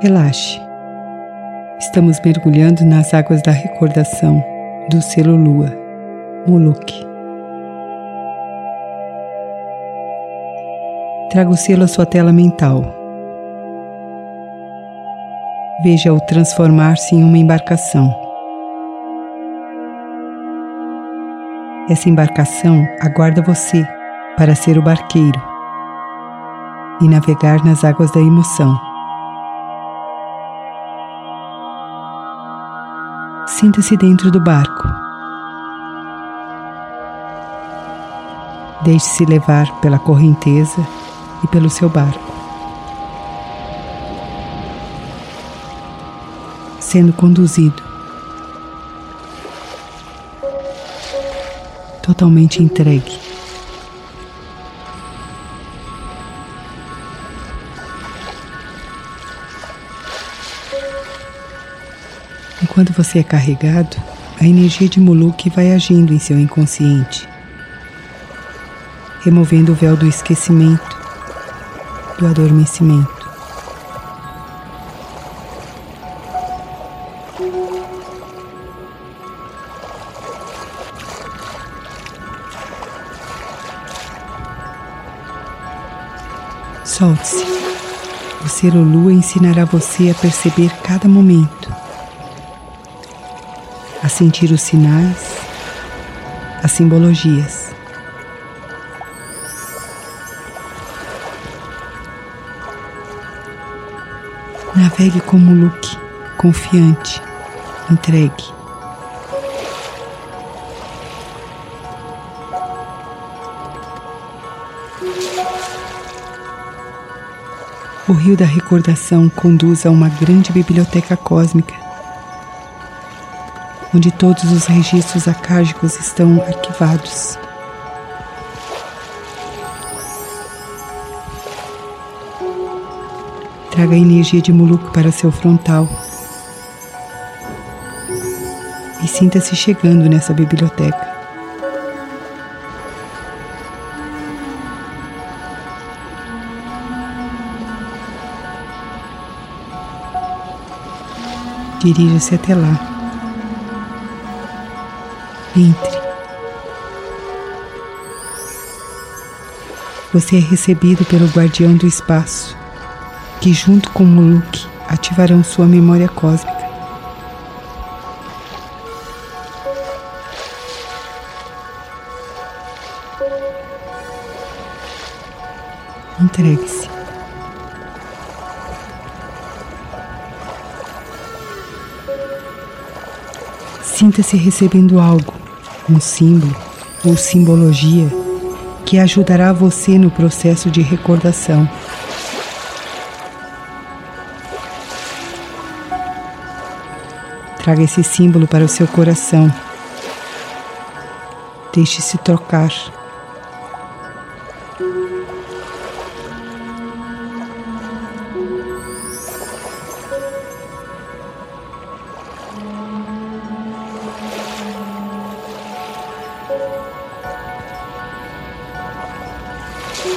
Relaxe. Estamos mergulhando nas águas da recordação do selo Lua, Moloch. Traga o selo à sua tela mental. Veja-o transformar-se em uma embarcação. Essa embarcação aguarda você para ser o barqueiro e navegar nas águas da emoção. Sinta-se dentro do barco. Deixe-se levar pela correnteza e pelo seu barco. Sendo conduzido. Totalmente entregue. Enquanto você é carregado, a energia de Moloch vai agindo em seu inconsciente, removendo o véu do esquecimento, do adormecimento. Solte-se. O ser ou lua ensinará você a perceber cada momento a sentir os sinais, as simbologias. Navegue como Luke, confiante, entregue. O rio da recordação conduz a uma grande biblioteca cósmica onde todos os registros acágicos estão arquivados. Traga a energia de Muluco para seu frontal e sinta-se chegando nessa biblioteca. Dirija-se até lá. Entre. Você é recebido pelo guardião do espaço, que junto com Muluk ativarão sua memória cósmica. Entregue-se. Sinta-se recebendo algo um símbolo ou simbologia que ajudará você no processo de recordação. Traga esse símbolo para o seu coração. Deixe-se trocar.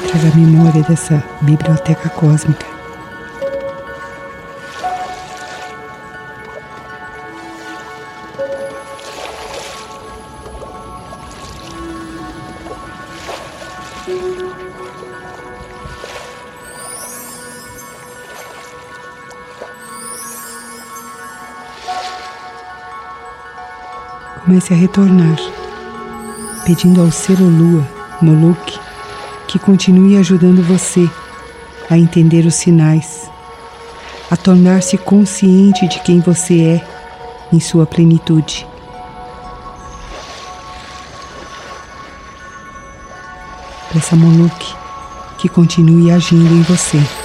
Traga memória dessa biblioteca cósmica. Comece a retornar, pedindo ao ser ou lua, Moloch, que continue ajudando você a entender os sinais, a tornar-se consciente de quem você é em sua plenitude. Peça Moloch que continue agindo em você.